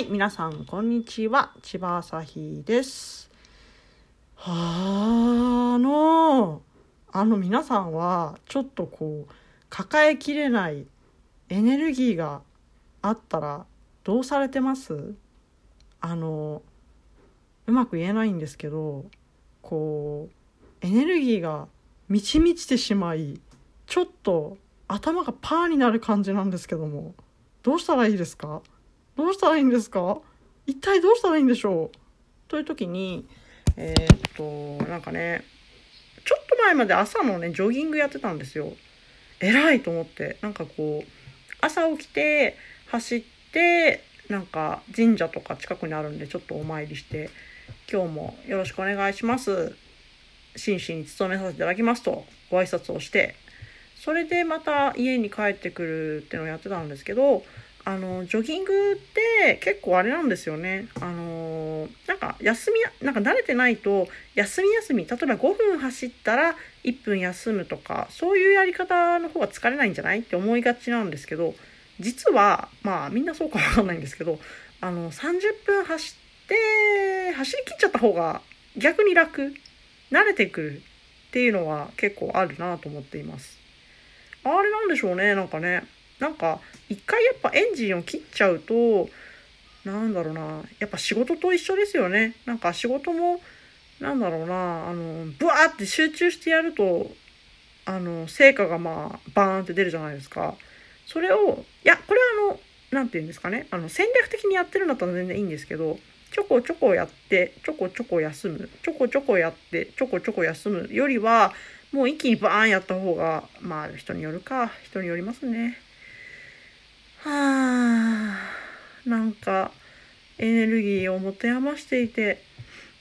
はい、皆さん、こんにちは。千葉朝日です。はあ、あの、あの皆さんは、ちょっとこう、抱えきれないエネルギーがあったら、どうされてます？あの、うまく言えないんですけど、こう、エネルギーが満ち満ちてしまい、ちょっと頭がパーになる感じなんですけども、どうしたらいいですか？どうしたらいいんですか？一体どうしたらいいんでしょう？という時に、えー、っと、なんかね、ちょっと前まで朝のね、ジョギングやってたんですよ。偉いと思って。なんかこう、朝起きて、走って、なんか神社とか近くにあるんで、ちょっとお参りして、今日もよろしくお願いします。真摯に努めさせていただきますと、ご挨拶をして、それでまた家に帰ってくるっていうのをやってたんですけど、あの、ジョギングって結構あれなんですよね。あの、なんか休み、なんか慣れてないと、休み休み、例えば5分走ったら1分休むとか、そういうやり方の方が疲れないんじゃない？って思いがちなんですけど、実は、まあみんなそうかわかんないんですけど、あの、30分走って、走り切っちゃった方が逆に楽、慣れてくるっていうのは結構あるなと思っています。あれなんでしょうね、なんかね。なんか、一回やっぱエンジンを切っちゃうと、なんだろうな、やっぱ仕事と一緒ですよね。なんか仕事も、なんだろうな、あの、ブワーって集中してやると、あの、成果がまあ、バーンって出るじゃないですか。それを、いや、これはあの、なんて言うんですかね、あの、戦略的にやってるんだったら全然いいんですけど、ちょこちょこやって、ちょこちょこ休む、ちょこちょこやって、ちょこちょこ休むよりは、もう一気にバーンやった方が、まあ人によるか、人によりますね。はあ、なんかエネルギーを持て余していて、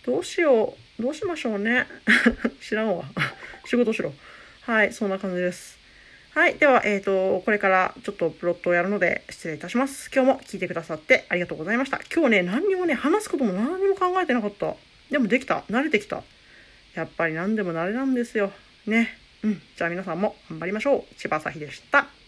どうしよう、どうしましょうね。知らんわ。仕事しろ。はい、そんな感じです。はい。では、えっ、と、これからちょっとプロットをやるので失礼いたします。今日も聞いてくださってありがとうございました。今日ね、何にもね、話すことも何にも考えてなかった。でもできた。慣れてきた。やっぱり何でも慣れなんですよ。ね。うん。じゃあ皆さんも頑張りましょう。千葉朝日でした。